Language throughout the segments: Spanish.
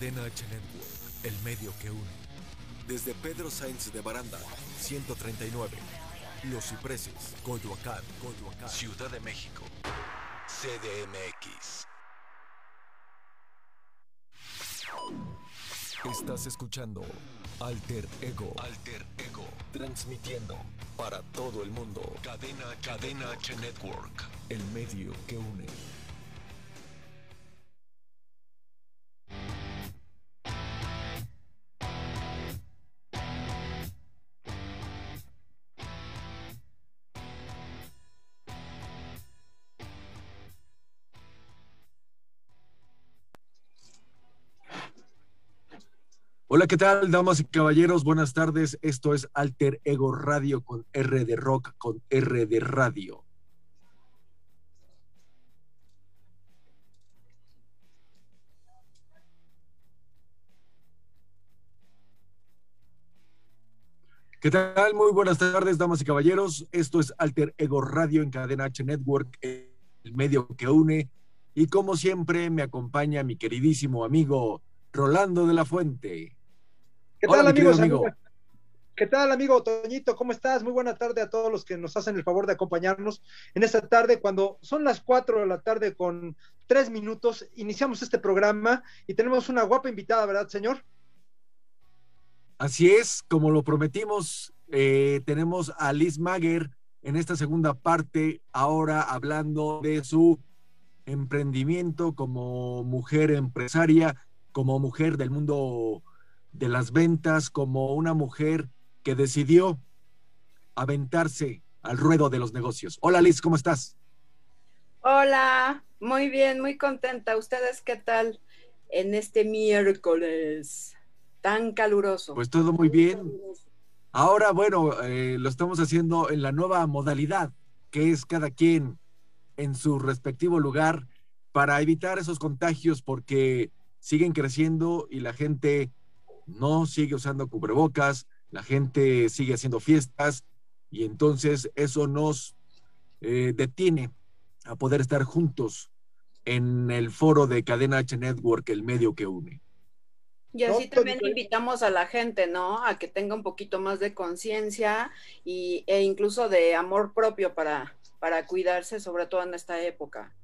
Cadena H Network, el medio que une. Desde Pedro Sainz de Baranda, 139. Los Cipreses, Coyoacán, Coyoacán. Ciudad de México. CDMX. Estás escuchando Alter Ego. Alter Ego. Transmitiendo para todo el mundo. Cadena, Cadena H Network. El medio que une. Hola, ¿qué tal, damas y caballeros? Buenas tardes. Esto es Alter Ego Radio con R de Rock, con R de Radio. ¿Qué tal? Muy buenas tardes, damas y caballeros. Esto es Alter Ego Radio en Cadena H Network, el medio que une. Y como siempre, me acompaña mi queridísimo amigo Rolando de la Fuente. ¿Qué tal, amigos? Amigo? ¿Qué tal, amigo Toñito? ¿Cómo estás? Muy buena tarde a todos los que nos hacen el favor de acompañarnos en esta tarde, cuando son las cuatro de la tarde con tres minutos. Iniciamos este programa y tenemos una guapa invitada, ¿verdad, señor? Así es, como lo prometimos, eh, tenemos a Liz Mager en esta segunda parte, ahora hablando de su emprendimiento como mujer empresaria, como mujer del mundo de las ventas como una mujer que decidió aventarse al ruedo de los negocios. Hola Liz, ¿cómo estás? Hola, muy bien, muy contenta. ¿Ustedes qué tal en este miércoles tan caluroso? Pues todo muy bien. Ahora, bueno, eh, lo estamos haciendo en la nueva modalidad, que es cada quien en su respectivo lugar para evitar esos contagios porque siguen creciendo y la gente no sigue usando cubrebocas, la gente sigue haciendo fiestas y entonces eso nos eh, detiene a poder estar juntos en el foro de Cadena H Network, el medio que une. Y así también invitamos a la gente, ¿no? A que tenga un poquito más de conciencia e incluso de amor propio para, para cuidarse, sobre todo en esta época.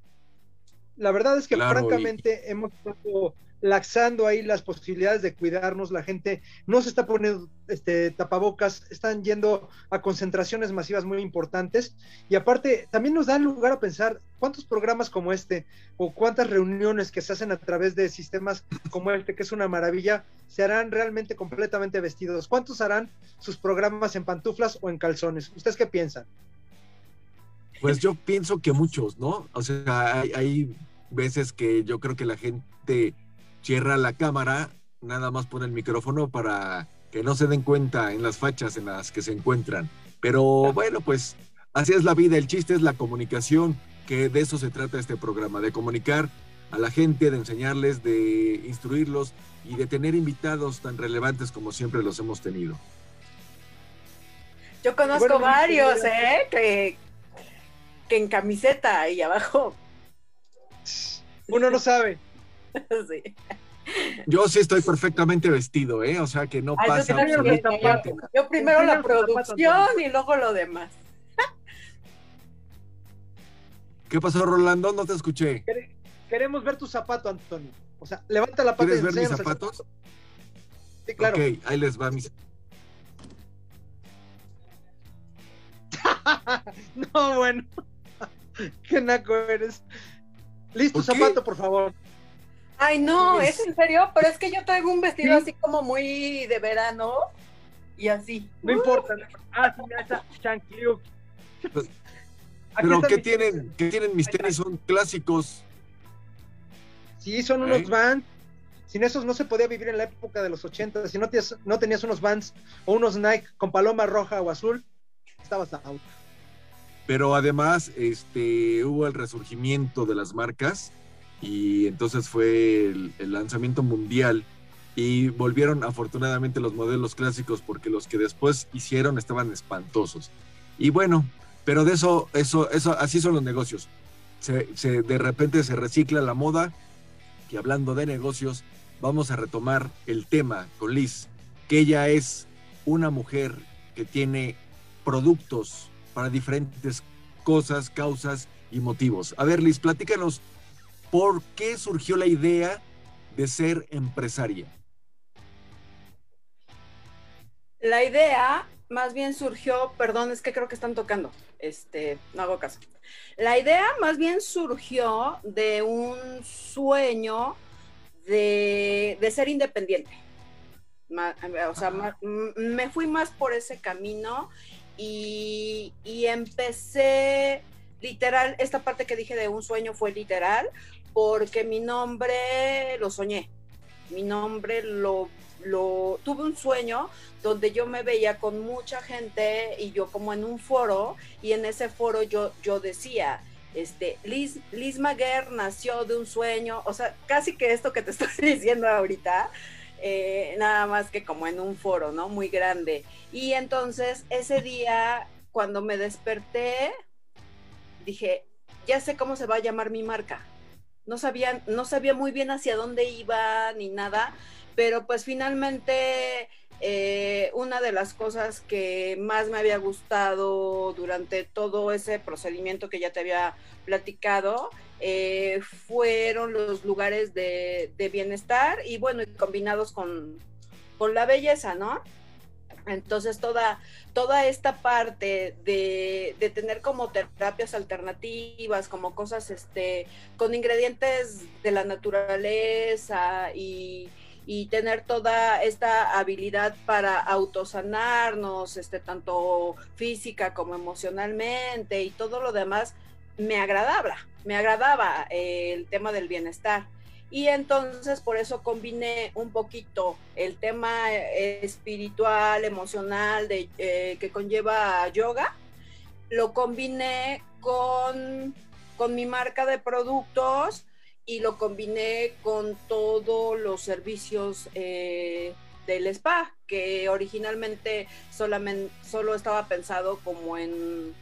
La verdad es que francamente hemos estado laxando ahí las posibilidades de cuidarnos, la gente no se está poniendo este, tapabocas, están yendo a concentraciones masivas muy importantes y aparte también nos da lugar a pensar cuántos programas como este o cuántas reuniones que se hacen a través de sistemas como este, que es una maravilla, se harán realmente completamente vestidos. ¿Cuántos harán sus programas en pantuflas o en calzones? ¿Ustedes qué piensan? Pues yo pienso que muchos, ¿no? O sea, hay veces que yo creo que la gente cierra la cámara, nada más pone el micrófono para que no se den cuenta en las fachas en las que se encuentran. Pero bueno, pues así es la vida, el chiste es la comunicación, que de eso se trata este programa, de comunicar a la gente, de enseñarles, de instruirlos y de tener invitados tan relevantes como siempre los hemos tenido. Yo conozco varios, ¿eh? Que, que en camiseta y abajo. Uno no sabe. Yo sí estoy perfectamente vestido, ¿eh? O sea que no pasa absolutamente nada. Yo primero la producción y luego lo demás. ¿Qué pasó, Rolando? No te escuché. Queremos ver tu zapato, Antonio. O sea, levanta la pata. ¿Quieres ver mis zapatos? Sí, claro. Ok, ahí les va mis. no, bueno. Qué naco eres. Listo, zapato, por favor. Ay, no, es en serio, pero es que yo traigo un vestido así como muy de verano y así. No importa. Ah, sí, ya está, pues, Pero ¿qué tienen, ¿qué tienen mis tenis? Son clásicos. Sí, son unos. Vans. Sin esos no se podía vivir en la época de los 80. Si no tenías, no tenías unos Vans o unos Nike con paloma roja o azul, estabas out. Pero además, este, hubo el resurgimiento de las marcas y entonces fue el, lanzamiento mundial y volvieron afortunadamente los modelos clásicos porque los que después hicieron estaban espantosos. Y bueno, pero de eso, eso, eso, así son los negocios. Se, de repente se recicla la moda y hablando de negocios, vamos a retomar el tema con Liz, que ella es una mujer que tiene productos para diferentes cosas, causas y motivos. A ver, Liz, platícanos, ¿por qué surgió la idea de ser empresaria? La idea más bien surgió, perdón, es que creo que están tocando, este, no hago caso. La idea más bien surgió de un sueño de, ser independiente. O sea, me fui más por ese camino y, y empecé literal, esta parte que dije de un sueño fue literal, porque mi nombre lo soñé. Mi nombre lo lo, tuve un sueño donde yo me veía con mucha gente y yo como en un foro y en ese foro yo, yo decía, este, Liz, Liz Maguer nació de un sueño, o sea, casi que esto que te estoy diciendo ahorita, eh, nada más que como en un foro, ¿no? Muy grande. Y entonces ese día, cuando me desperté, dije, ya sé cómo se va a llamar mi marca. No sabía, no sabía muy bien hacia dónde iba ni nada, pero pues finalmente eh, una de las cosas que más me había gustado durante todo ese procedimiento que ya te había platicado eh, fueron los lugares de, bienestar y bueno, combinados con, la belleza, ¿no? Entonces toda, toda esta parte de, de, tener como terapias alternativas, como cosas este, con ingredientes de la naturaleza y, y tener toda esta habilidad para autosanarnos, este, tanto física como emocionalmente y todo lo demás, me agradaba, me agradaba eh, el tema del bienestar. Y entonces por eso combiné un poquito el tema eh, espiritual, emocional, de, eh, que conlleva yoga, lo combiné con, con mi marca de productos y lo combiné con todos los servicios eh, del spa, que originalmente solamente, solo estaba pensado como en,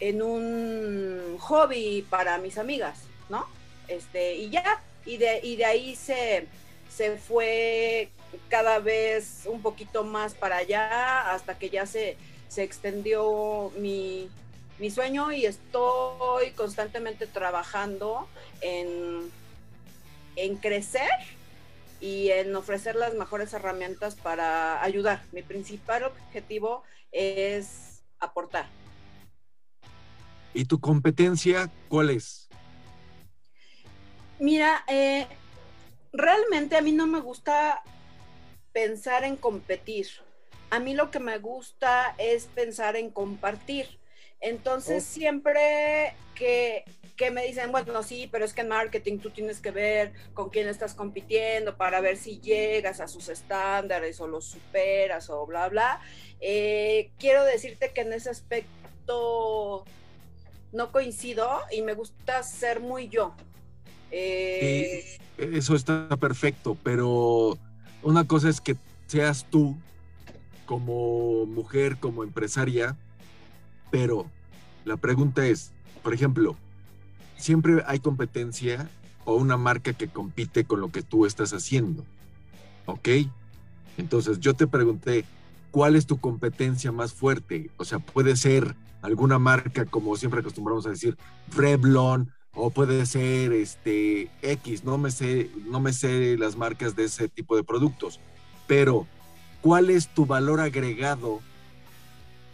en un hobby para mis amigas, ¿no? Este, y ya, y de, y de ahí se, se fue cada vez un poquito más para allá hasta que ya se, se extendió mi, mi sueño y estoy constantemente trabajando en, en crecer y en ofrecer las mejores herramientas para ayudar. Mi principal objetivo es aportar. ¿Y tu competencia cuál es? Mira, eh, realmente a mí no me gusta pensar en competir. A mí lo que me gusta es pensar en compartir. Entonces, siempre que, me dicen, bueno, sí, pero es que en marketing tú tienes que ver con quién estás compitiendo para ver si llegas a sus estándares o los superas o bla, bla. Eh, quiero decirte que en ese aspecto no coincido y me gusta ser muy yo. Eh, eso está perfecto, pero una cosa es que seas tú como mujer, como empresaria, pero la pregunta es, por ejemplo, siempre hay competencia o una marca que compite con lo que tú estás haciendo. ¿Ok? Entonces yo te pregunté, ¿cuál es tu competencia más fuerte? O sea, puede ser alguna marca, como siempre acostumbramos a decir, Revlon, o puede ser este X, no me sé, no me sé las marcas de ese tipo de productos, pero ¿cuál es tu valor agregado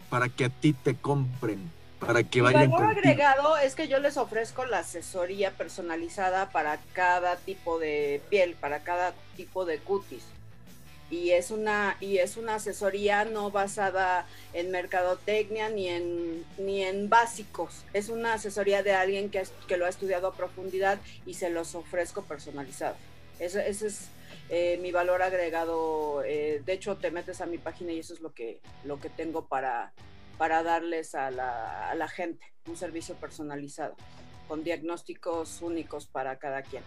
para que a ti te compren, para que vayan. El valor agregado es que yo les ofrezco la asesoría personalizada para cada tipo de piel, para cada tipo de cutis. Y es una, y es una asesoría no basada en mercadotecnia ni en, ni en básicos. Es una asesoría de alguien que, que lo ha estudiado a profundidad y se los ofrezco personalizado. Ese es eh, mi valor agregado, eh, de hecho te metes a mi página y eso es lo que, lo que tengo para, para darles a la, a la gente, un servicio personalizado, con diagnósticos únicos para cada quien.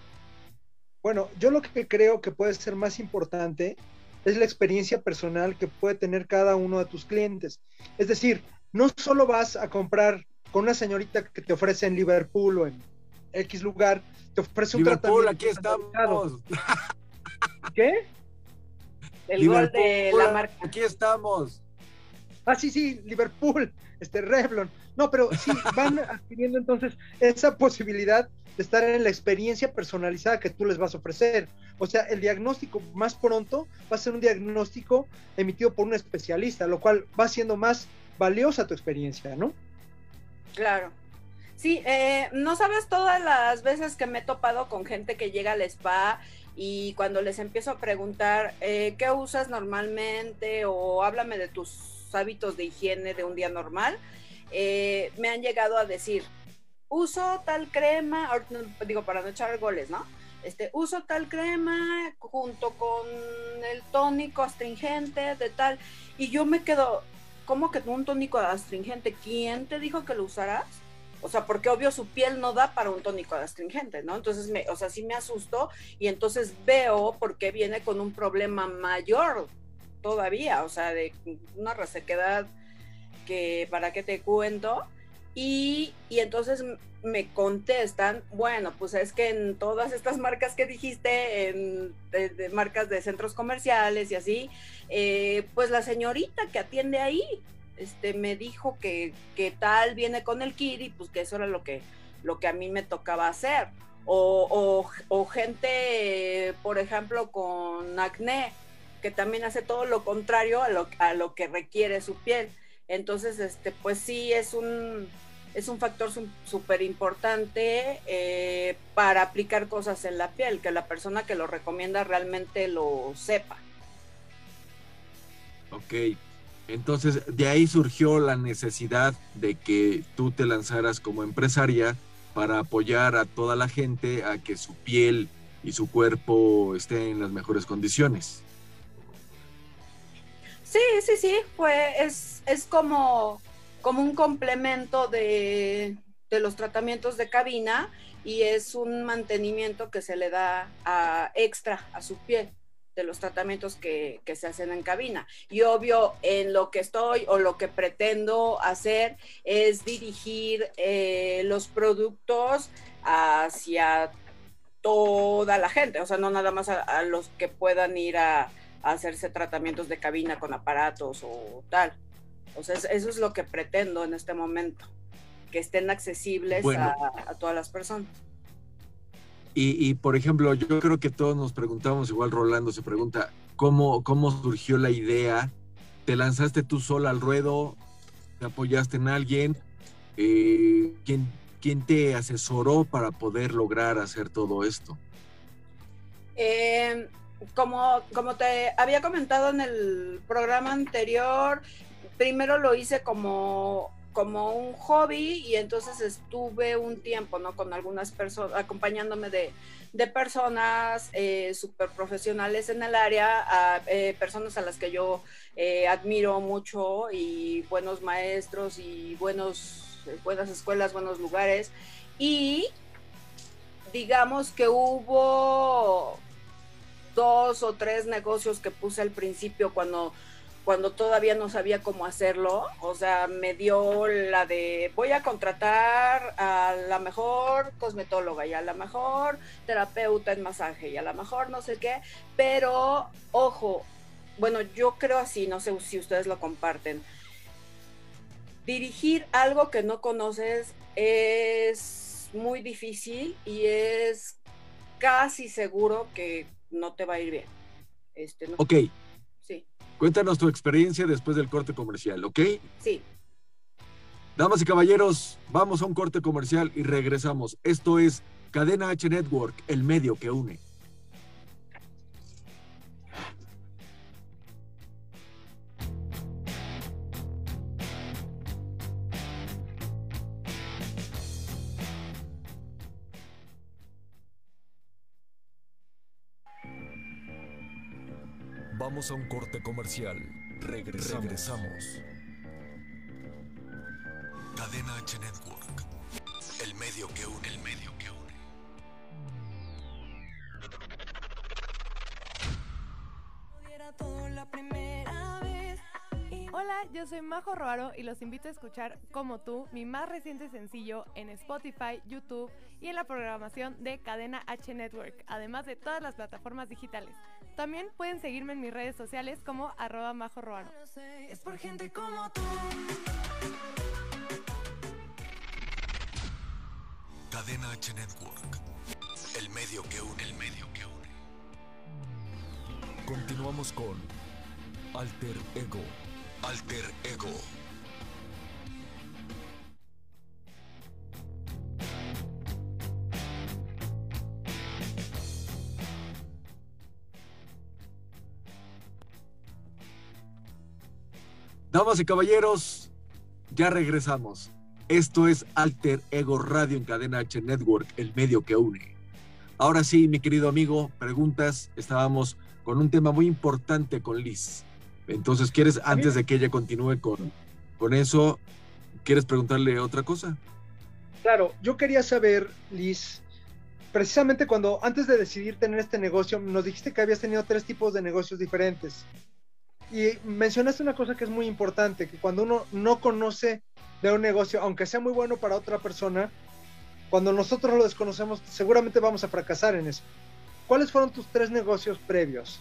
Bueno, yo lo que creo que puede ser más importante es la experiencia personal que puede tener cada uno de tus clientes. Es decir, no solo vas a comprar con una señorita que te ofrece en Liverpool o en X lugar, te ofrece un tratamiento. aquí estamos. ¿Qué? El gol de la marca. Aquí estamos. Ah, sí, sí, Liverpool, este Revlon. No, pero sí, van adquiriendo entonces esa posibilidad de estar en la experiencia personalizada que tú les vas a ofrecer. O sea, el diagnóstico más pronto va a ser un diagnóstico emitido por un especialista, lo cual va siendo más valiosa tu experiencia, ¿no? Claro. Sí, eh, no sabes todas las veces que me he topado con gente que llega al spa y cuando les empiezo a preguntar eh, qué usas normalmente o háblame de tus hábitos de higiene de un día normal, eh, me han llegado a decir, uso tal crema, digo para no echar goles, ¿no? Este, uso tal crema junto con el tónico astringente de tal, y yo me quedo, ¿cómo que un tónico astringente? ¿Quién te dijo que lo usarás? O sea, porque obvio su piel no da para un tónico astringente, ¿no? Entonces, me, o sea, sí me asustó y entonces veo por qué viene con un problema mayor todavía, o sea, de una resequedad que para qué te cuento. Y, y, entonces me contestan, bueno, pues es que en todas estas marcas que dijiste, en de, marcas de centros comerciales y así, eh, pues la señorita que atiende ahí, este, me dijo que, que, tal viene con el kit y pues que eso era lo que, lo que a mí me tocaba hacer. O, o, o gente, por ejemplo, con acné, que también hace todo lo contrario a lo, a lo que requiere su piel. Entonces, este, pues sí, es un, es un factor súper importante eh, para aplicar cosas en la piel, que la persona que lo recomienda realmente lo sepa. Ok, entonces de ahí surgió la necesidad de que tú te lanzaras como empresaria para apoyar a toda la gente a que su piel y su cuerpo estén en las mejores condiciones. Sí, sí, sí, fue, es, es como, como un complemento de, los tratamientos de cabina y es un mantenimiento que se le da extra a su piel de los tratamientos que, se hacen en cabina. Y obvio, en lo que estoy o lo que pretendo hacer es dirigir eh, los productos hacia toda la gente, o sea, no nada más a los que puedan ir a, hacerse tratamientos de cabina con aparatos o tal. O sea, eso es lo que pretendo en este momento, que estén accesibles a, todas las personas. Y, por ejemplo, yo creo que todos nos preguntamos, igual Rolando se pregunta, ¿cómo, cómo surgió la idea? ¿Te lanzaste tú sola al ruedo? ¿Te apoyaste en alguien? Eh, ¿quién, ¿Quién te asesoró para poder lograr hacer todo esto? Eh, como, como te había comentado en el programa anterior, primero lo hice como, como un hobby y entonces estuve un tiempo, ¿no? Con algunas personas, acompañándome de, personas eh, súper profesionales en el área, eh, personas a las que yo eh, admiro mucho y buenos maestros y buenos, buenas escuelas, buenos lugares. Y digamos que hubo dos o tres negocios que puse al principio cuando, cuando todavía no sabía cómo hacerlo. O sea, me dio la de voy a contratar a la mejor cosmetóloga y a la mejor terapeuta en masaje y a la mejor no sé qué. Pero, ojo, bueno, yo creo así, no sé si ustedes lo comparten. Dirigir algo que no conoces es muy difícil y es casi seguro que no te va a ir bien. Este, Ok. Sí. Cuéntanos tu experiencia después del corte comercial, ¿ok? Sí. Damas y caballeros, vamos a un corte comercial y regresamos. Esto es Cadena H Network, el medio que une. Vamos a un corte comercial. Regresamos. Cadena H Network. El medio que une, el medio que une. Hola, yo soy Majo Roaro y los invito a escuchar Como tú, mi más reciente sencillo en Spotify, YouTube y en la programación de Cadena H Network, además de todas las plataformas digitales. También pueden seguirme en mis redes sociales como arroba Majo Roaro. Es por gente como tú. Cadena H Network. El medio que une, el medio que une. Continuamos con Alter Ego. Alter Ego. Damas y caballeros, ya regresamos. Esto es Alter Ego Radio en Cadena H Network, el medio que une. Ahora sí, mi querido amigo, preguntas. Estábamos con un tema muy importante con Liz. Entonces, ¿quieres, antes de que ella continúe con, con eso, ¿quieres preguntarle otra cosa? Claro, yo quería saber, Liz, precisamente cuando antes de decidir tener este negocio, nos dijiste que habías tenido tres tipos de negocios diferentes. Y mencionaste una cosa que es muy importante, que cuando uno no conoce de un negocio, aunque sea muy bueno para otra persona, cuando nosotros lo desconocemos, seguramente vamos a fracasar en eso. ¿Cuáles fueron tus tres negocios previos?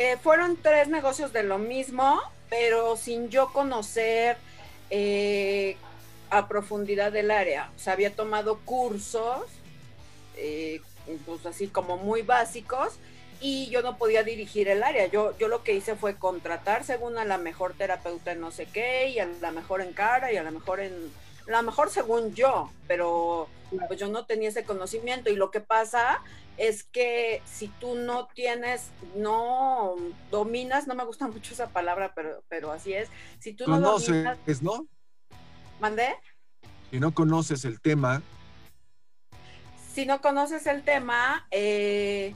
Eh, fueron tres negocios de lo mismo, pero sin yo conocer eh, a profundidad del área. O sea, había tomado cursos, eh, pues así como muy básicos, y yo no podía dirigir el área. Yo, yo lo que hice fue contratar según a la mejor terapeuta en no sé qué, y a la mejor en cara, y a la mejor en la mejor según yo, pero pues yo no tenía ese conocimiento y lo que pasa es que si tú no tienes, no dominas, no me gusta mucho esa palabra, pero, pero así es, si tú no dominas... ¿no? ¿Mandé? Si no conoces el tema. Si no conoces el tema, eh,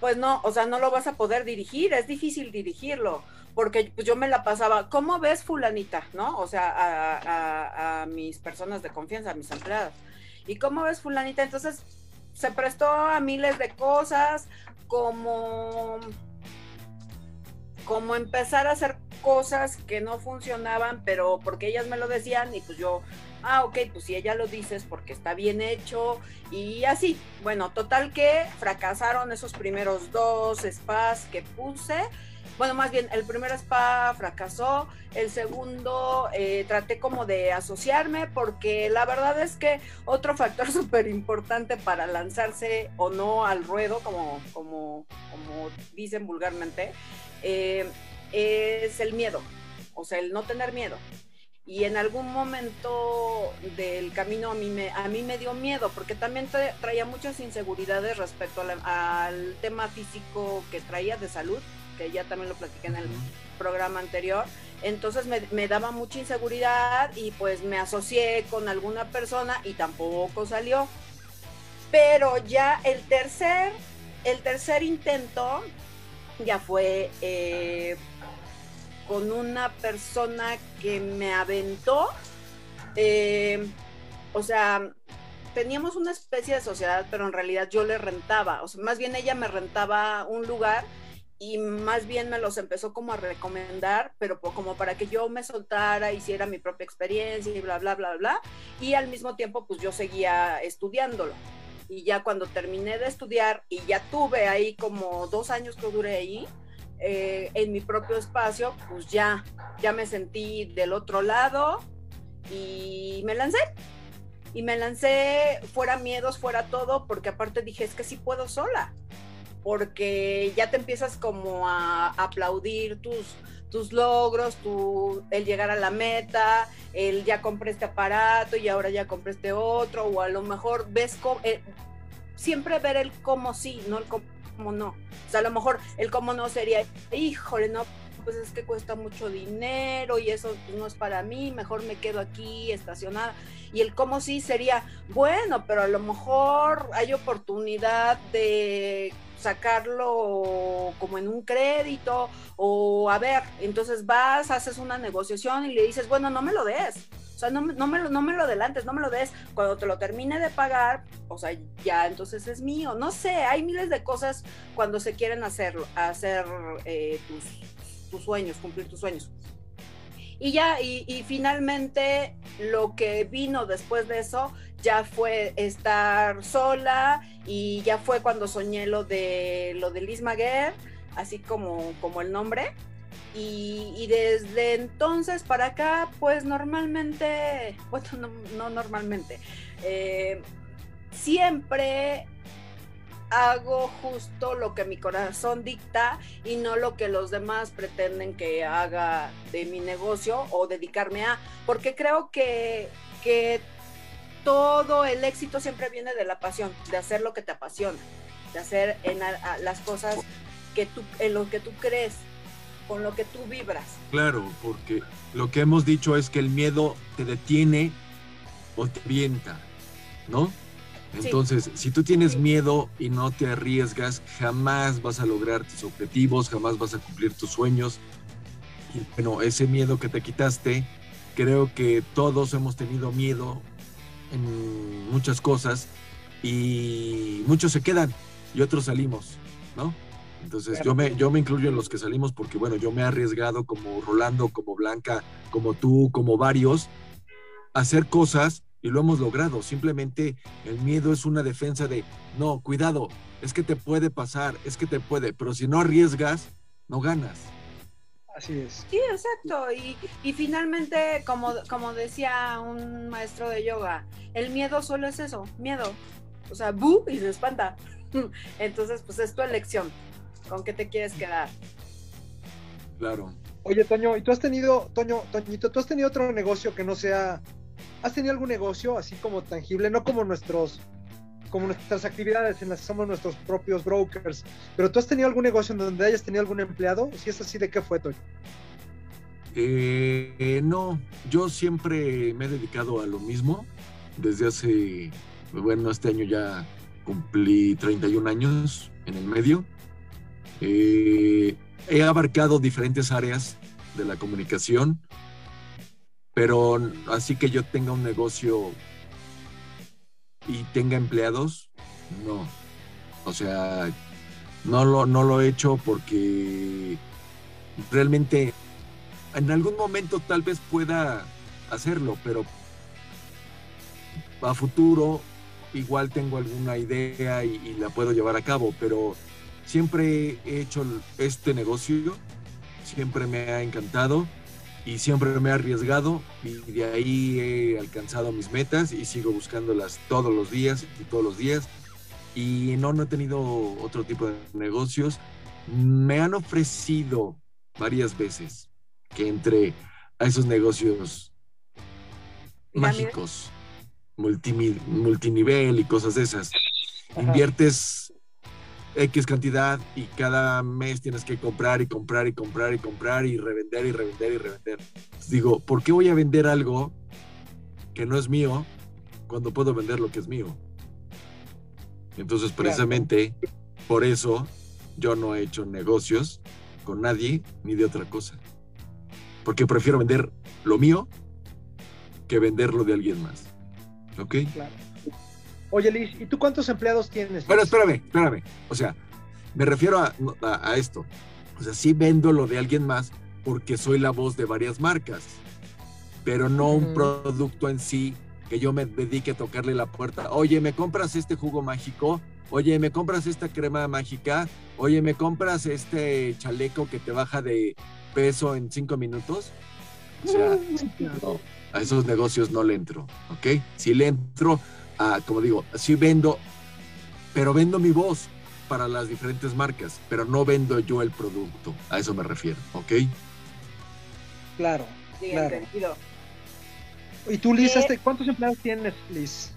pues no, o sea, no lo vas a poder dirigir, es difícil dirigirlo porque pues, yo me la pasaba, ¿cómo ves fulanita? ¿No? O sea, a, mis personas de confianza, a mis empleados. ¿Y cómo ves fulanita? Entonces se prestó a miles de cosas, como, como empezar a hacer cosas que no funcionaban, pero porque ellas me lo decían y pues yo, ah, ok, pues si ella lo dice es porque está bien hecho y así. Bueno, total que fracasaron esos primeros dos spas que puse bueno, más bien, el primer spa fracasó, el segundo eh, traté como de asociarme porque la verdad es que otro factor súper importante para lanzarse o no al ruedo, como, como, como dicen vulgarmente, eh, es el miedo, o sea, el no tener miedo. Y en algún momento del camino a mí me, a mí me dio miedo, porque también traía muchas inseguridades respecto al tema físico que traía de salud que ya también lo platiqué en el programa anterior. Entonces me, daba mucha inseguridad y pues me asocié con alguna persona y tampoco salió. Pero ya el tercer, el tercer intento ya fue eh, con una persona que me aventó. Eh, o sea, teníamos una especie de sociedad, pero en realidad yo le rentaba, o sea, más bien ella me rentaba un lugar y más bien me los empezó como a recomendar, pero como para que yo me soltara, hiciera mi propia experiencia y bla, bla, bla, bla. Y al mismo tiempo, pues yo seguía estudiándolo. Y ya cuando terminé de estudiar y ya tuve ahí como dos años que duré ahí, eh, en mi propio espacio, pues ya, ya me sentí del otro lado y me lancé. Y me lancé fuera miedos, fuera todo, porque aparte dije, es que sí puedo sola porque ya te empiezas como a aplaudir tus, tus logros, tu, el llegar a la meta, el ya compré este aparato y ahora ya compré este otro, o a lo mejor ves cómo, eh, siempre ver el cómo sí, no el cómo no. O sea, a lo mejor el cómo no sería, híjole, no, pues es que cuesta mucho dinero y eso no es para mí, mejor me quedo aquí estacionada. Y el cómo sí sería, bueno, pero a lo mejor hay oportunidad de sacarlo como en un crédito o a ver, entonces vas, haces una negociación y le dices, bueno, no me lo des. O sea, no, no, me lo, no me lo adelantes, no me lo des. Cuando te lo termine de pagar, o sea, ya entonces es mío. No sé, hay miles de cosas cuando se quieren hacerlo, hacer eh, tus sueños, cumplir tus sueños. Y ya, y, finalmente lo que vino después de eso ya fue estar sola y ya fue cuando soñé lo de lo de Liz Maguer, así como, como el nombre. Y, desde entonces para acá, pues normalmente, bueno, no, normalmente, eh, siempre hago justo lo que mi corazón dicta y no lo que los demás pretenden que haga de mi negocio o dedicarme a, porque creo que, que todo el éxito siempre viene de la pasión, de hacer lo que te apasiona, de hacer en las cosas que tú, en lo que tú crees, con lo que tú vibras. Claro, porque lo que hemos dicho es que el miedo te detiene o te avienta, ¿no? Entonces, si tú tienes miedo y no te arriesgas, jamás vas a lograr tus objetivos, jamás vas a cumplir tus sueños. Y bueno, ese miedo que te quitaste, creo que todos hemos tenido miedo en muchas cosas y muchos se quedan y otros salimos, ¿no? Entonces yo me, yo me incluyo en los que salimos porque, bueno, yo me he arriesgado como Rolando, como Blanca, como tú, como varios, hacer cosas y lo hemos logrado. Simplemente el miedo es una defensa de, no, cuidado, es que te puede pasar, es que te puede, pero si no arriesgas, no ganas. Así es. Sí, exacto. Y, y finalmente, como, como decía un maestro de yoga, el miedo solo es eso, miedo. O sea, bu y se espanta. Entonces, pues es tu elección. ¿Con qué te quieres quedar? Claro. Oye, Toño, ¿y tú has tenido, Toño, Toñito, tú has tenido otro negocio que no sea ¿Has tenido algún negocio así como tangible, no como nuestros como nuestras actividades en las que somos nuestros propios brokers, pero tú has tenido algún negocio en donde hayas tenido algún empleado? Si es así, ¿de qué fue, Toño? Eh, no, yo siempre me he dedicado a lo mismo desde hace, bueno, este año ya cumplí 31 años en el medio. Eh, he abarcado diferentes áreas de la comunicación, pero así que yo tenga un negocio y tenga empleados, no. O sea, no lo, no lo he hecho porque realmente en algún momento tal vez pueda hacerlo, pero a futuro igual tengo alguna idea y, y, la puedo llevar a cabo, pero siempre he hecho este negocio, siempre me ha encantado y siempre me he arriesgado y de ahí he alcanzado mis metas y sigo buscándolas todos los días y todos los días y no, no he tenido otro tipo de negocios. Me han ofrecido varias veces que entre a esos negocios mágicos, multinivel y cosas de esas. Inviertes X cantidad y cada mes tienes que comprar y comprar y comprar y comprar y revender y revender y revender. digo, ¿por qué voy a vender algo que no es mío cuando puedo vender lo que es mío? Entonces, precisamente por eso yo no he hecho negocios con nadie ni de otra cosa. Porque prefiero vender lo mío que venderlo de alguien más. ¿Ok? Claro. Oye, Liz, ¿y tú cuántos empleados tienes? Bueno, espérame, espérame. O sea, me refiero a, esto. O sea, sí vendo lo de alguien más porque soy la voz de varias marcas, pero no un producto en sí que yo me dedique a tocarle la puerta. Oye, ¿me compras este jugo mágico? Oye, ¿me compras esta crema mágica? Oye, ¿me compras este chaleco que te baja de peso en cinco minutos? O sea, a esos negocios no le entro, ¿ok? Si le entro como digo, sí vendo, pero vendo mi voz para las diferentes marcas, pero no vendo yo el producto. A eso me refiero, ¿ok? Claro. claro. ¿Y tú, Liz, eh, cuántos empleados tienes, Liz?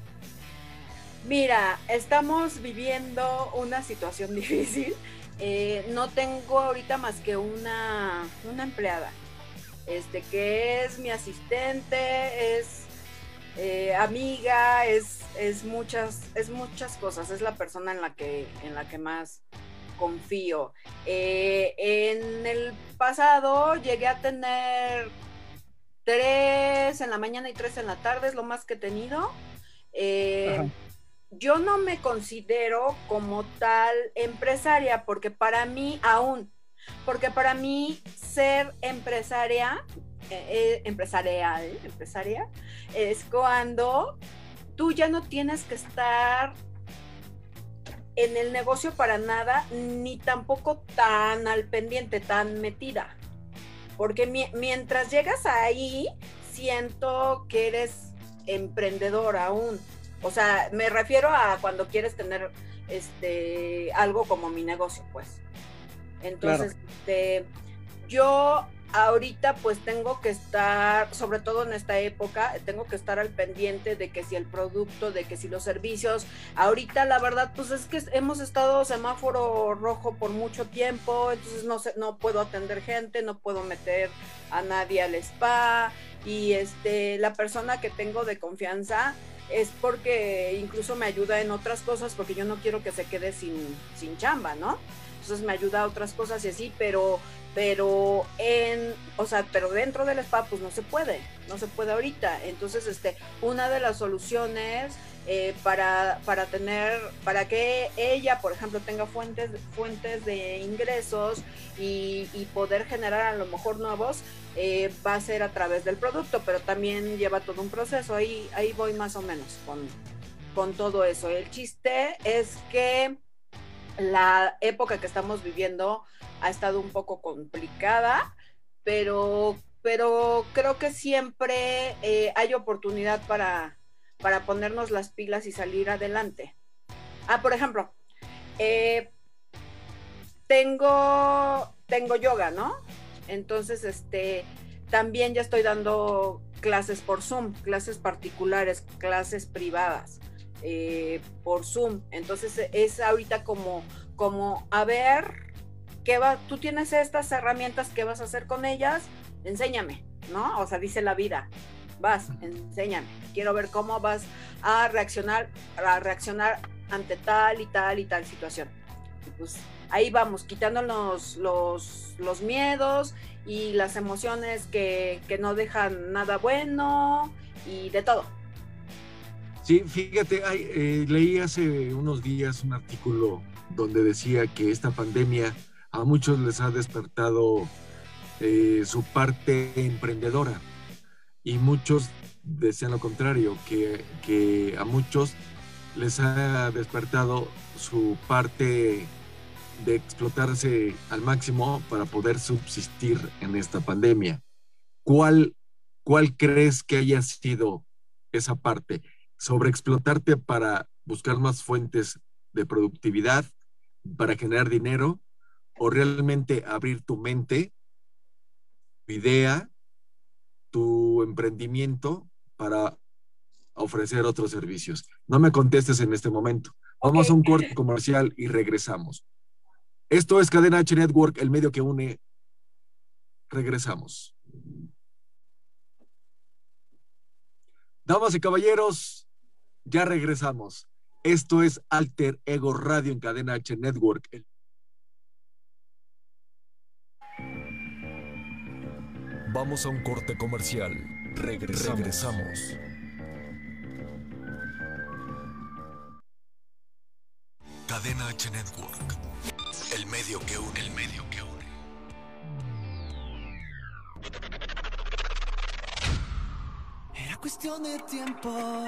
Mira, estamos viviendo una situación difícil. Eh, no tengo ahorita más que una, una empleada, este, que es mi asistente, es eh, amiga, es, es, muchas, es muchas cosas, es la persona en la que, en la que más confío. Eh, en el pasado llegué a tener tres en la mañana y tres en la tarde, es lo más que he tenido. Eh, yo no me considero como tal empresaria porque para mí aún, porque para mí ser empresaria, eh, empresarial, empresaria, es cuando tú ya no tienes que estar en el negocio para nada, ni tampoco tan al pendiente, tan metida. Porque mientras llegas ahí, siento que eres emprendedor aún. O sea, me refiero a cuando quieres tener este algo como mi negocio, pues. Entonces, este, yo ahorita pues tengo que estar, sobre todo en esta época, tengo que estar al pendiente de que si el producto, de que si los servicios, ahorita la verdad pues es que hemos estado semáforo rojo por mucho tiempo, entonces no sé, no puedo atender gente, no puedo meter a nadie al spa y este la persona que tengo de confianza es porque incluso me ayuda en otras cosas porque yo no quiero que se quede sin, sin chamba, ¿no? Entonces me ayuda a otras cosas y así, pero pero en, o sea, pero dentro del spa pues no se puede, no se puede ahorita. Entonces, este, una de las soluciones eh, para, para tener, para que ella, por ejemplo, tenga fuentes, fuentes de ingresos y, poder generar a lo mejor nuevos, eh, va a ser a través del producto, pero también lleva todo un proceso. Ahí, ahí voy más o menos con, con todo eso. El chiste es que la época que estamos viviendo ha estado un poco complicada, pero, pero creo que siempre eh, hay oportunidad para, para ponernos las pilas y salir adelante. Ah, por ejemplo, eh, tengo, tengo yoga, ¿no? Entonces, este, también ya estoy dando clases por Zoom, clases particulares, clases privadas eh, por Zoom. Entonces es ahorita como, como a ver Tú tienes estas herramientas, ¿qué vas a hacer con ellas? Enséñame, ¿no? O sea, dice la vida, vas, enséñame. Quiero ver cómo vas a reaccionar, a reaccionar ante tal y tal y tal situación. pues ahí vamos, quitándonos los, miedos y las emociones que, que no dejan nada bueno y de todo. Sí, fíjate, eh, leí hace unos días un artículo donde decía que esta pandemia a muchos les ha despertado eh, su parte emprendedora y muchos decían lo contrario, que, a muchos les ha despertado su parte de explotarse al máximo para poder subsistir en esta pandemia. ¿Cuál, cuál crees que haya sido esa parte? ¿Sobreexplotarte para buscar más fuentes de productividad, para generar dinero? O realmente abrir tu mente, tu idea, tu emprendimiento para ofrecer otros servicios. No me contestes en este momento. Vamos a un corte comercial y regresamos. Esto es Cadena H Network, el medio que une. Regresamos. Damas y caballeros, ya regresamos. Esto es Alter Ego Radio en Cadena H Network, el Vamos a un corte comercial. Regresamos. Cadena H Network. El medio que une, el medio que une. Era cuestión de tiempo.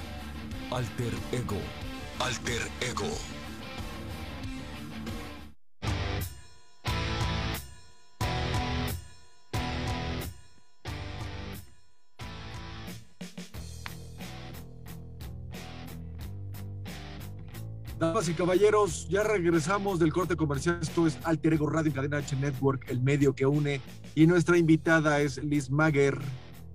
Alter Ego. Alter Ego. Damas y caballeros, ya regresamos del corte comercial. Esto es Alter Ego Radio Cadena H Network, el medio que une. Y nuestra invitada es Liz Mager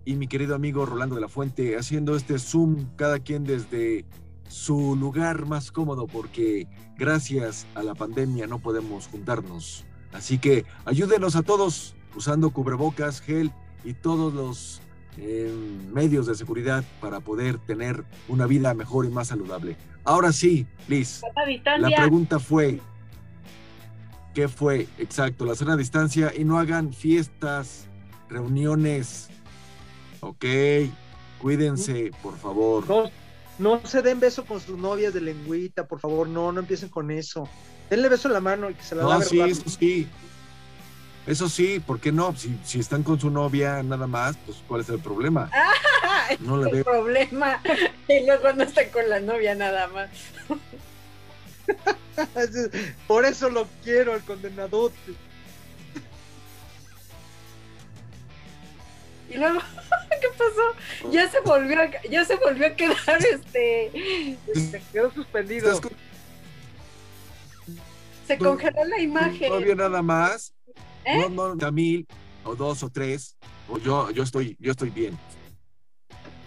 y mi querido amigo Rolando de la Fuente, haciendo este Zoom, cada quien desde su lugar más cómodo porque gracias a la pandemia no podemos juntarnos. Así que ayúdenos a todos usando cubrebocas, gel y todos los eh, medios de seguridad para poder tener una vida mejor y más saludable. Ahora sí, Liz, la pregunta fue, ¿qué fue? Exacto, la zona a distancia y no hagan fiestas, reuniones, ok, cuídense, por favor. No, no se den beso con sus novias de lengüita, por favor, no, no empiecen con eso. Denle beso en la mano y que se la No, sí, eso sí. Eso sí, ¿por qué no? Si, si están con su novia nada más, pues ¿cuál es el problema? no le el problema. Y luego no están con la novia nada más. Por eso lo quiero, el condenado. Y luego, ¿qué pasó? Ya se volvió a, ya se volvió a quedar este. Se quedó suspendido. Se congeló la imagen. No había nada más. ¿Eh? No, no, mil o dos o tres. O yo, yo estoy, yo estoy bien.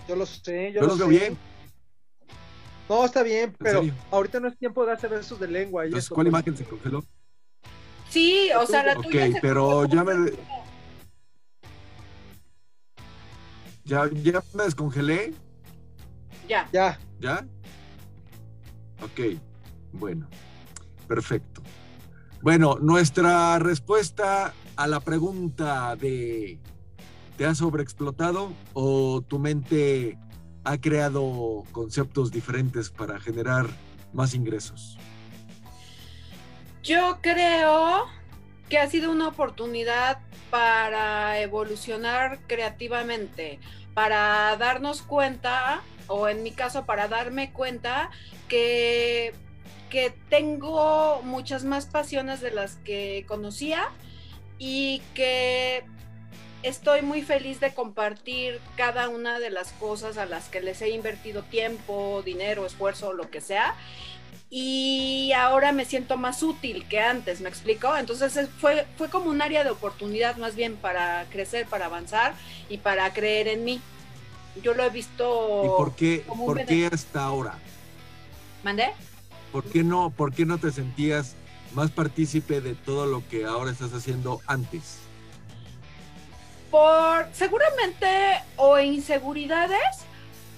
Yo lo sé, yo, lo sé. bien. No, está bien, pero ahorita no es tiempo de hacer besos de lengua. Y ¿cuál imagen se congeló? Sí, o sea, la tuya. Ok, pero ya me. ¿Ya, ¿Ya me descongelé? Ya. Ya. ¿Ya? Ok, bueno, perfecto. Bueno, nuestra respuesta a la pregunta de ¿te has sobreexplotado o tu mente ha creado conceptos diferentes para generar más ingresos? Yo creo que ha sido una oportunidad para evolucionar creativamente, para darnos cuenta, o en mi caso, para darme cuenta que que tengo muchas más pasiones de las que conocía y que estoy muy feliz de compartir cada una de las cosas a las que les he invertido tiempo, dinero, esfuerzo, lo que sea. Y ahora me siento más útil que antes, ¿me explico? Entonces fue, fue como un área de oportunidad más bien para crecer, para avanzar y para creer en mí. Yo lo he visto... ¿Y por qué, ¿por qué hasta ahora? ¿Mandé? ¿por qué no, por qué no te sentías más partícipe de todo lo que ahora estás haciendo antes? Por seguramente o inseguridades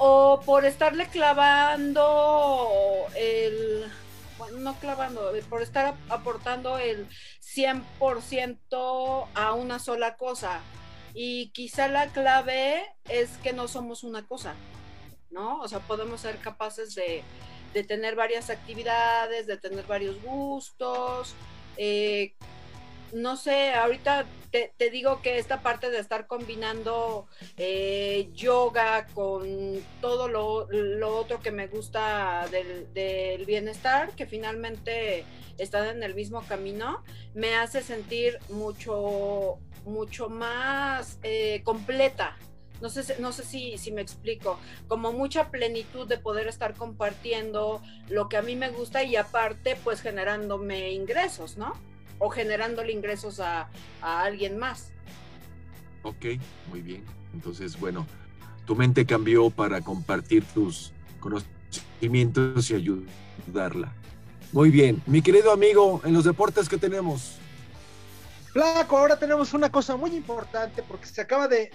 o por estarle clavando el bueno, no clavando, por estar aportando el 100% a una sola cosa. Y quizá la clave es que no somos una cosa, ¿no? O sea, podemos ser capaces de, de tener varias actividades, de tener varios gustos. Eh, no sé, ahorita te, digo que esta parte de estar combinando eh, yoga con todo lo, otro que me gusta del, bienestar, que finalmente están en el mismo camino, me hace sentir mucho, mucho más eh, completa, no sé, no sé si, si me explico, como mucha plenitud de poder estar compartiendo lo que a mí me gusta y aparte pues generándome ingresos, ¿no? O generándole ingresos a, alguien más. Ok, muy bien. Entonces, bueno, tu mente cambió para compartir tus conocimientos y ayudarla. Muy bien, mi querido amigo, en los deportes que tenemos. Flaco, ahora tenemos una cosa muy importante porque se acaba de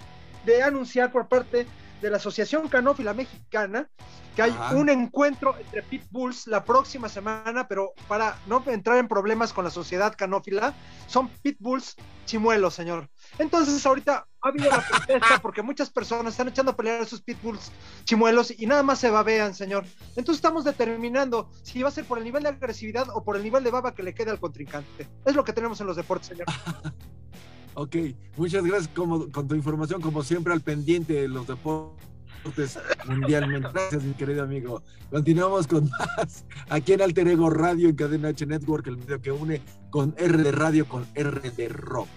de anunciar por parte de la Asociación Canófila Mexicana que hay un encuentro entre pitbulls la próxima semana, pero para no entrar en problemas con la sociedad canófila, son pitbulls chimuelos, señor. Entonces ahorita ha habido la protesta porque muchas personas están echando a pelear a sus pitbulls chimuelos y nada más se babean, señor. Entonces estamos determinando si va a ser por el nivel de agresividad o por el nivel de baba que le quede al contrincante. Es lo que tenemos en los deportes, señor. Ok, muchas gracias como, con tu información, como siempre, al pendiente de los deportes mundialmente. Gracias, mi querido amigo. Continuamos con más aquí en Alter Ego Radio, en Cadena H Network, el medio que une con R de Radio, con R de Rock.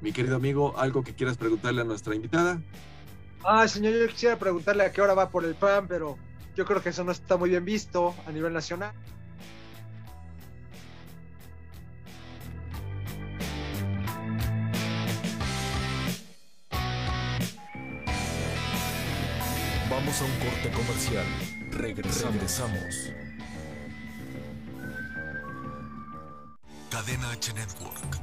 Mi querido amigo, ¿algo que quieras preguntarle a nuestra invitada? Ah, señor, yo quisiera preguntarle a qué hora va por el PAN, pero yo creo que eso no está muy bien visto a nivel nacional. Vamos a un corte comercial. Regresamos. Cadena H Network.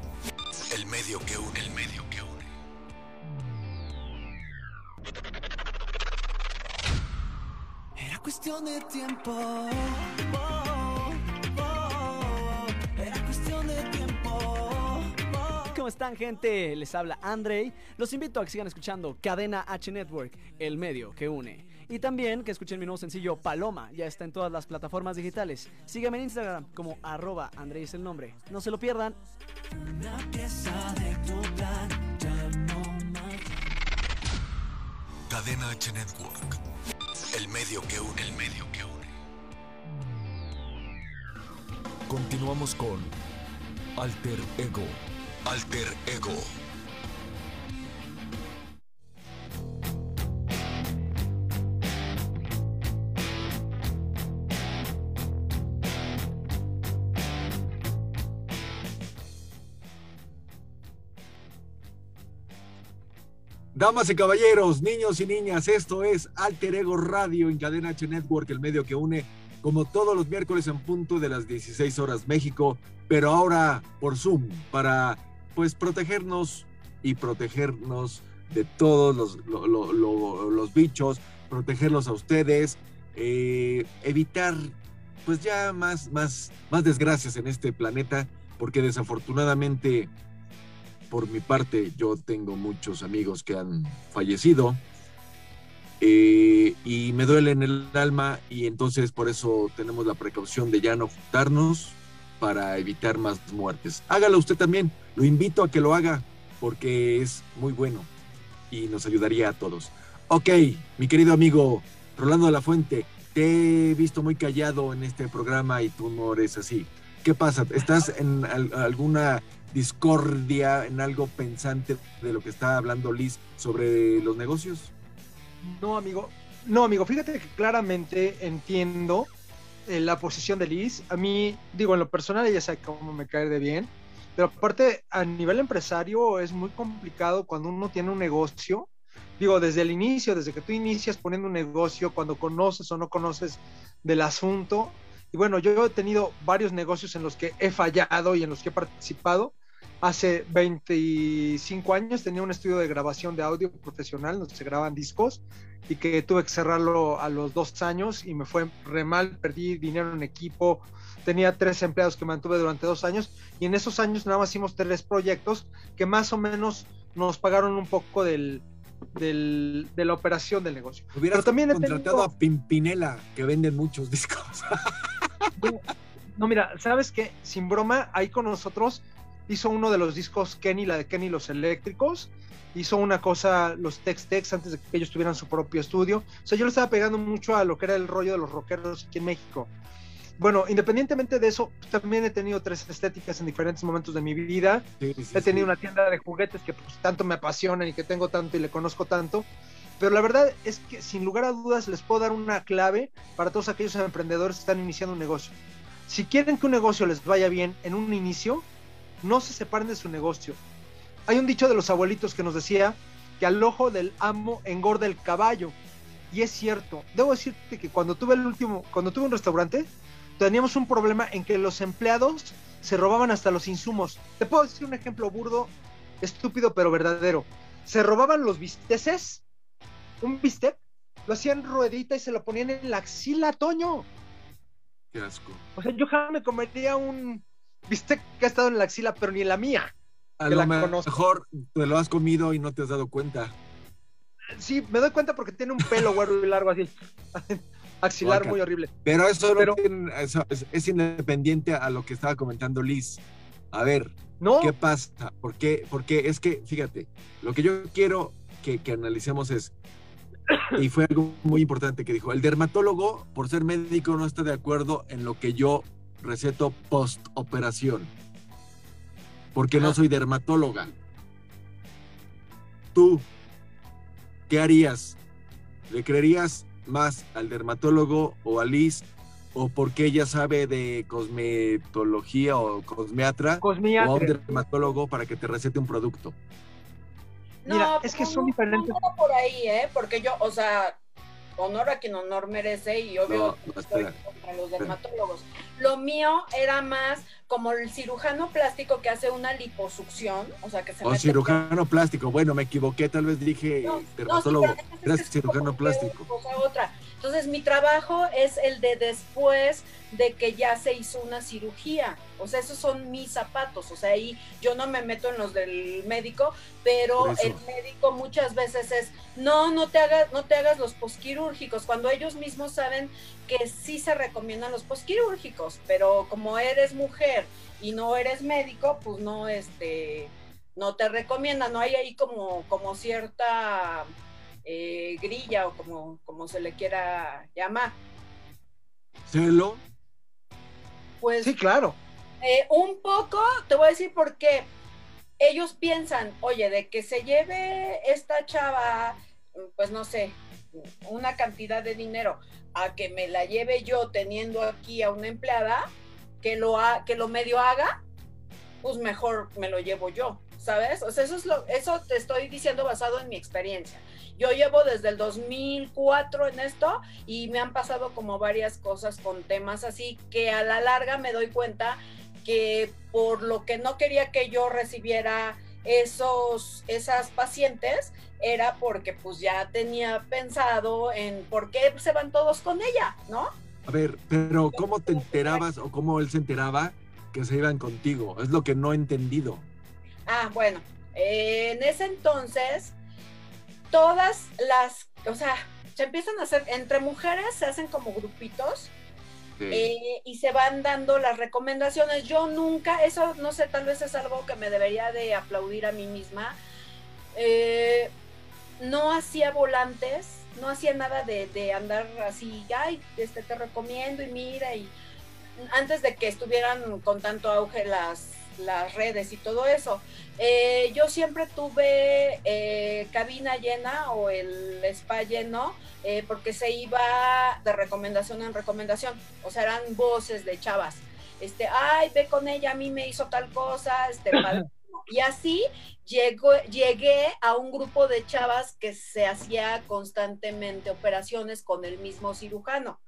El medio que une, el medio que une. Era cuestión de tiempo. Oh, oh, oh. Era cuestión de tiempo. ¿Cómo están, gente? Les habla Andrei. Los invito a que sigan escuchando Cadena H Network, el medio que une. Y también que escuchen mi nuevo sencillo Paloma, ya está en todas las plataformas digitales. Sígueme en Instagram como arroba Andrei es el nombre. No se lo pierdan. Una pieza de tu plan, ya no más. Cadena H Network. El medio que une, el medio que une. Continuamos con Alter Ego. Alter Ego. Damas y caballeros, niños y niñas, esto es Alter Ego Radio en Cadena H Network, el medio que une, como todos los miércoles en punto de las 16 horas México, pero ahora por Zoom, para pues protegernos y protegernos de todos los, lo- lo- lo- los bichos, protegerlos a ustedes, eh, evitar pues ya más, más, más desgracias en este planeta, porque desafortunadamente por mi parte, yo tengo muchos amigos que han fallecido eh, y me duele en el alma y entonces por eso tenemos la precaución de ya no juntarnos para evitar más muertes. Hágalo usted también, lo invito a que lo haga porque es muy bueno y nos ayudaría a todos. Ok, mi querido amigo Rolando de la Fuente, te he visto muy callado en este programa y tú no eres así. ¿Qué pasa? ¿Estás en al- alguna discordia, en algo pensante de lo que está hablando Liz sobre los negocios? No, amigo. No, amigo, fíjate que claramente entiendo eh, la posición de Liz. A mí, digo, en lo personal ella sabe cómo me cae de bien, pero aparte a nivel empresario es muy complicado cuando uno tiene un negocio. Digo, desde el inicio, desde que tú inicias poniendo un negocio, cuando conoces o no conoces del asunto. Y bueno, yo he tenido varios negocios en los que he fallado y en los que he participado. Hace 25 años tenía un estudio de grabación de audio profesional donde se graban discos y que tuve que cerrarlo a los dos años y me fue re mal, perdí dinero en equipo, tenía tres empleados que mantuve durante dos años y en esos años nada más hicimos tres proyectos que más o menos nos pagaron un poco del, del- de la operación del negocio. Hubieras Pero también contratado tenido- a Pimpinela, que venden muchos discos. No, mira, ¿sabes qué? Sin broma, ahí con nosotros hizo uno de los discos Kenny, la de Kenny Los Eléctricos. Hizo una cosa, los Tex Tex, antes de que ellos tuvieran su propio estudio. O sea, yo le estaba pegando mucho a lo que era el rollo de los rockeros aquí en México. Bueno, independientemente de eso, también he tenido tres estéticas en diferentes momentos de mi vida. Sí, sí, He tenido sí. una tienda de juguetes que pues, tanto me apasionan y que tengo tanto y le conozco tanto. Pero la verdad es que sin lugar a dudas les puedo dar una clave para todos aquellos emprendedores que están iniciando un negocio. Si quieren que un negocio les vaya bien en un inicio, no se separen de su negocio. Hay un dicho de los abuelitos que nos decía que al ojo del amo engorda el caballo. Y es cierto. Debo decirte que cuando tuve el último, cuando tuve un restaurante, teníamos un problema en que los empleados se robaban hasta los insumos. Te puedo decir un ejemplo burdo, estúpido pero verdadero. Se robaban los bisteces, un bistec, lo hacían ruedita y se lo ponían en la axila, Toño. Qué asco. O sea, yo jamás me comería un bistec que ha estado en la axila, pero ni en la mía. A Que lo la mejor te lo has comido y no te has dado cuenta. Sí, me doy cuenta porque tiene un pelo güero y largo así. Axilar muy horrible. Pero eso no Pero- tiene- eso es, es independiente a lo que estaba comentando Liz. A ver, No, ¿qué pasa? ¿Por qué? Porque es que, fíjate, lo que yo quiero que, que analicemos es, y fue algo muy importante que dijo, el dermatólogo, por ser médico, no está de acuerdo en lo que yo receto post operación. Porque no Ajá. soy dermatóloga. Tú, ¿qué harías? ¿Le creerías más al dermatólogo o a Liz? ¿O porque ella sabe de cosmetología o cosmeatra? o a un cosmiatre. dermatólogo para que te recete un producto. Mira, No, es que pero son diferentes. No por ahí, ¿eh? Porque yo, o sea, honor a quien honor merece y obvio No, no, estoy contra los dermatólogos. Lo mío era más como el cirujano plástico que hace una liposucción, o sea, que se O mete- cirujano plástico. Bueno, me equivoqué, tal vez dije No, dermatólogo. sí, es cirujano plástico. cosa otra. Entonces, mi trabajo es el de después de que ya se hizo una cirugía. O sea, esos son mis zapatos. O sea, ahí yo no me meto en los del médico, pero eso. el médico muchas veces es, no, no te hagas, no te hagas los posquirúrgicos, cuando ellos mismos saben que sí se recomiendan los posquirúrgicos, pero como eres mujer y no eres médico, pues no, este, no te recomiendan, no hay ahí como, como cierta eh, grilla o como, como se le quiera llamar. Celo. Pues Sí, claro. eh, un poco, te voy a decir por qué. Ellos piensan, oye, de que se lleve esta chava, pues no sé, una cantidad de dinero, a que me la lleve yo teniendo aquí a una empleada, que lo, ha- que lo medio haga, pues mejor me lo llevo yo, ¿sabes? O sea, eso, es lo, eso te estoy diciendo basado en mi experiencia. Yo llevo desde el 2004 en esto y me han pasado como varias cosas con temas así que a la larga me doy cuenta que por lo que no quería que yo recibiera esos, esas pacientes era porque pues ya tenía pensado en por qué se van todos con ella, ¿no? A ver, pero ¿cómo te enterabas o cómo él se enteraba que se iban contigo? Es lo que no he entendido. Ah, bueno, eh, en ese entonces, todas las, o sea, se empiezan a hacer, entre mujeres se hacen como grupitos eh, y se van dando las recomendaciones. Yo nunca, eso no sé, tal vez es algo que me debería de aplaudir a mí misma. Eh, no hacía volantes, no hacía nada de, de andar así, ay, este, te recomiendo y mira, y antes de que estuvieran con tanto auge las, las redes y todo eso. Eh, yo siempre tuve eh, cabina llena o el spa lleno eh, porque se iba de recomendación en recomendación, o sea, eran voces de chavas. Este, ay, ve con ella, a mí me hizo tal cosa, este, padrísimo". y así llegó, llegué a un grupo de chavas que se hacía constantemente operaciones con el mismo cirujano.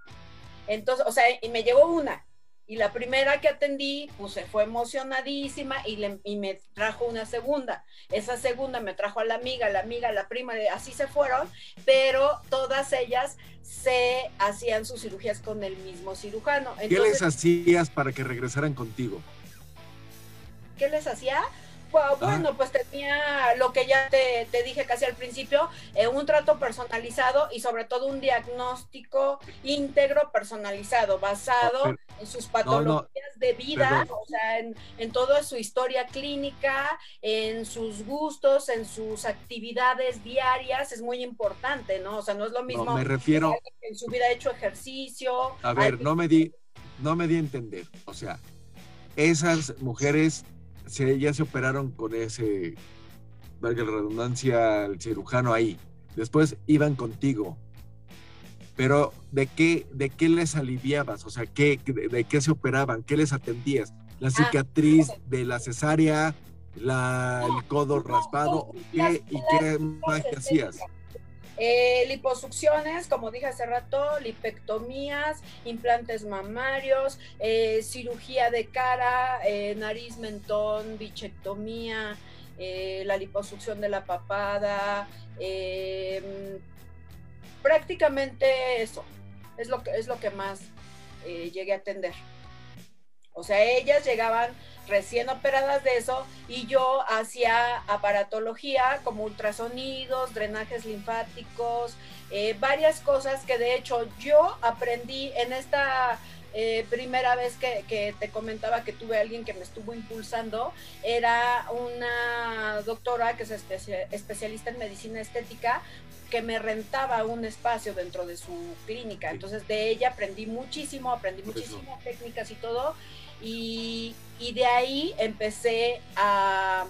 Entonces, o sea, y me llegó una. Y la primera que atendí, pues se fue emocionadísima y, le- y me trajo una segunda. Esa segunda me trajo a la amiga, la amiga, la prima, así se fueron, pero todas ellas se hacían sus cirugías con el mismo cirujano. ¿Qué les hacías para que regresaran contigo? ¿qué les hacía? Bu- Bueno, pues tenía lo que ya te, te dije casi al principio, eh, un trato personalizado y sobre todo un diagnóstico íntegro personalizado, basado No, en sus patologías de vida, perdón. o sea, en, en toda su historia clínica, en sus gustos, en sus actividades diarias, es muy importante, ¿no? O sea, no es lo mismo No, me refiero, que en su vida ha hecho ejercicio. a ver, no me di, no me di a entender. O sea, esas mujeres se, ya se operaron con ese, valga la redundancia, el cirujano ahí. Después iban contigo. Pero ¿de qué, de qué les aliviabas? O sea, ¿qué, de, de qué se operaban? ¿Qué les atendías? ¿La cicatriz de la cesárea? La, ¿El codo raspado? ¿Qué, ¿Y qué más que hacías? Eh, liposucciones, como dije hace rato, lipectomías, implantes mamarios, eh, cirugía de cara, eh, nariz, mentón, bichectomía, eh, la liposucción de la papada, prácticamente eso es lo que es lo que más llegué a atender. O sea, ellas llegaban recién operadas de eso y yo hacía aparatología como ultrasonidos, drenajes linfáticos, eh, varias cosas que de hecho yo aprendí en esta eh, primera vez que, que te comentaba que tuve a alguien que me estuvo impulsando, era una doctora que es especia- especialista en medicina estética que me rentaba un espacio dentro de su clínica. Entonces de ella aprendí muchísimo, aprendí muchísimas técnicas y todo. Y, y de ahí empecé a,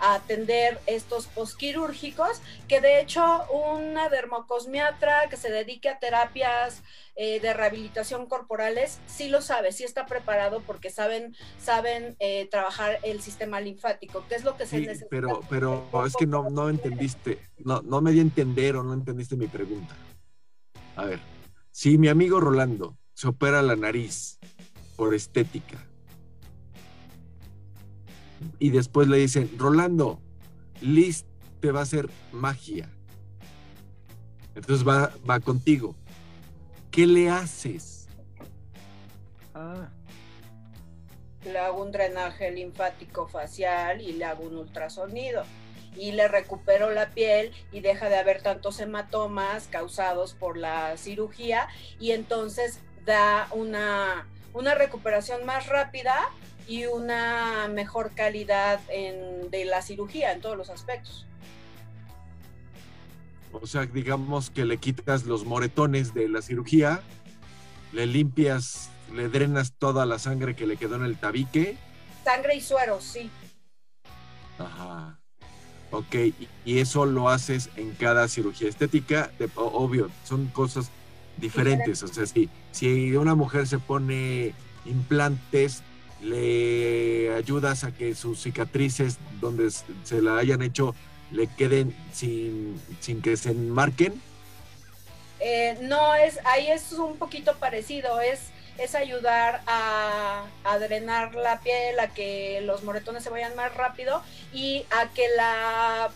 a atender estos posquirúrgicos, que de hecho una dermocosmiatra que se dedique a terapias eh, de rehabilitación corporales, sí lo sabe, sí está preparado porque saben, saben eh, trabajar el sistema linfático, que es lo que se Sí, necesita. pero, pero es que no, no entendiste, no, no me di a entender o no entendiste mi pregunta. A ver, si mi amigo Rolando se opera la nariz por estética y después le dicen, Rolando, Liz te va a hacer magia. Entonces va, va contigo. ¿Qué le haces? Ah, Le hago un drenaje linfático facial y le hago un ultrasonido. Y le recupero la piel y deja de haber tantos hematomas causados por la cirugía y entonces da una, una recuperación más rápida y una mejor calidad en- de la cirugía en todos los aspectos. O sea, digamos que le quitas los moretones de la cirugía, le limpias, le drenas toda la sangre que le quedó en el tabique. Sangre y suero, sí. Ajá. Ok, y- eso lo haces en cada cirugía estética. de- obvio, son cosas diferentes. O sea, si, si una mujer se pone implantes, le ayudas a que sus cicatrices donde se la hayan hecho le queden sin, sin que se enmarquen. Eh, no, es, ahí es un poquito parecido, es, es ayudar a, drenar la piel, a que los moretones se vayan más rápido y a que la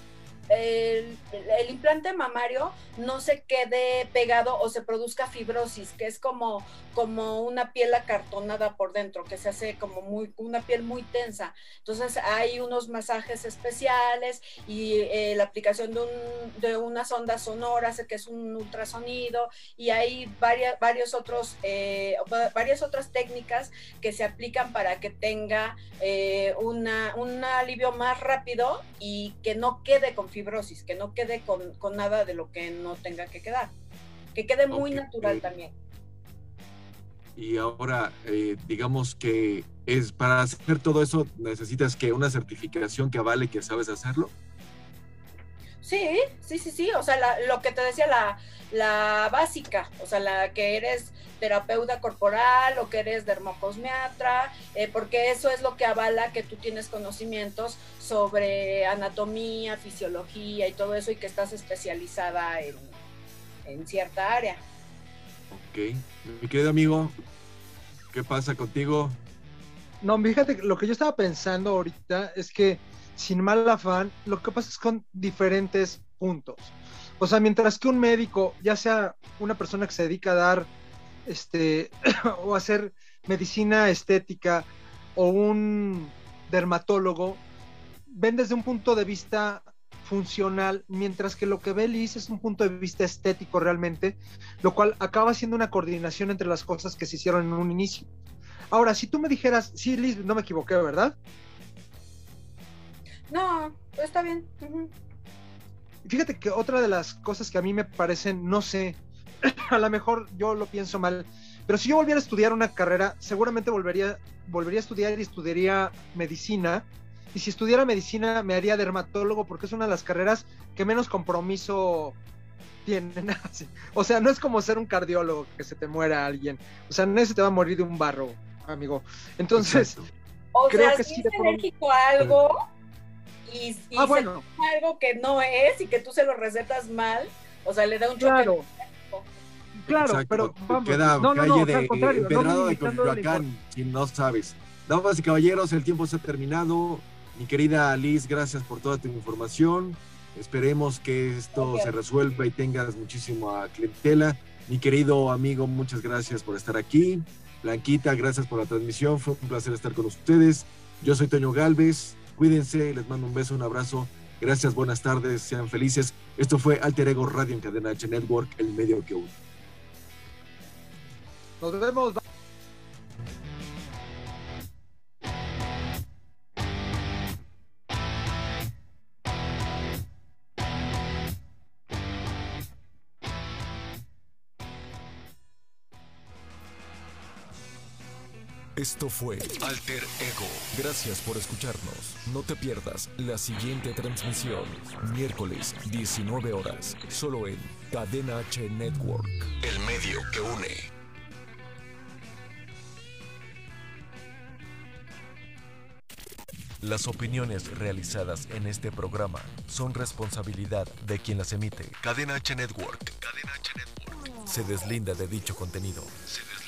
el implante mamario no se quede pegado o se produzca fibrosis, que es como, como una piel acartonada por dentro, que se hace como muy, una piel muy tensa. Entonces hay unos masajes especiales y eh, la aplicación de, un, de unas ondas sonoras, que es un ultrasonido, y hay varias, varios otros, eh, va- varias otras técnicas que se aplican para que tenga eh, una, un alivio más rápido y que no quede con fibrosis, que no quede con, con nada de lo que no tenga que quedar. Que quede muy natural también. Y ahora, eh, digamos que es para hacer todo eso necesitas que una certificación que avale que sabes hacerlo. Sí, sí, sí, sí. O sea, la- lo que te decía, la, la básica, o sea, la que eres terapeuta corporal o que eres dermocosmiatra, eh, porque eso es lo que avala que tú tienes conocimientos sobre anatomía, fisiología y todo eso y que estás especializada en, en cierta área. Ok. Mi querido amigo, ¿qué pasa contigo? No, fíjate, lo que yo estaba pensando ahorita es que, sin mal afán, lo que pasa es con diferentes puntos. O sea, mientras que un médico, ya sea una persona que se dedica a dar, este, o hacer medicina estética, o un dermatólogo, ven desde un punto de vista funcional, mientras que lo que ve Liz es un punto de vista estético realmente, lo cual acaba siendo una coordinación entre las cosas que se hicieron en un inicio. Ahora, si tú me dijeras, sí, Liz, no me equivoqué, ¿verdad? No, está bien. Fíjate que otra de las cosas que a mí me parecen, no sé, a lo mejor yo lo pienso mal, pero si yo volviera a estudiar una carrera, seguramente volvería, volvería a estudiar y estudiaría medicina. Y si estudiara medicina, me haría dermatólogo porque es una de las carreras que menos compromiso tienen. Así. O sea, no es como ser un cardiólogo que se te muera alguien. O sea, no se te va a morir de un barro, amigo. Entonces, Exacto. O Creo sea, que si sí es alérgico a algo y, y ah, se bueno, algo que no es y que tú se lo recetas mal, o sea, le da un choque. claro. Claro, Exacto. pero vamos. Queda no, no, calle no, de al contrario, no Empedrado de Coyoacán, si no sabes. Damas y caballeros, el tiempo se ha terminado. Mi querida Liz, gracias por toda tu información. Esperemos que esto Gracias. se resuelva y tengas muchísima clientela. Mi querido amigo, muchas gracias por estar aquí. Blanquita, gracias por la transmisión. Fue un placer estar con ustedes. Yo soy Toño Galvez. Cuídense, les mando un beso, un abrazo. Gracias, buenas tardes, sean felices. Esto fue Alter Ego Radio en Cadena H Network, el medio que une. Nos vemos. Esto fue Alter Ego. Gracias por escucharnos. No te pierdas la siguiente transmisión, miércoles 19 horas, solo en Cadena H Network. El medio que une. Las opiniones realizadas en este programa son responsabilidad de quien las emite. Cadena H Network. Cadena H Network. se deslinda de dicho contenido. Se deslinda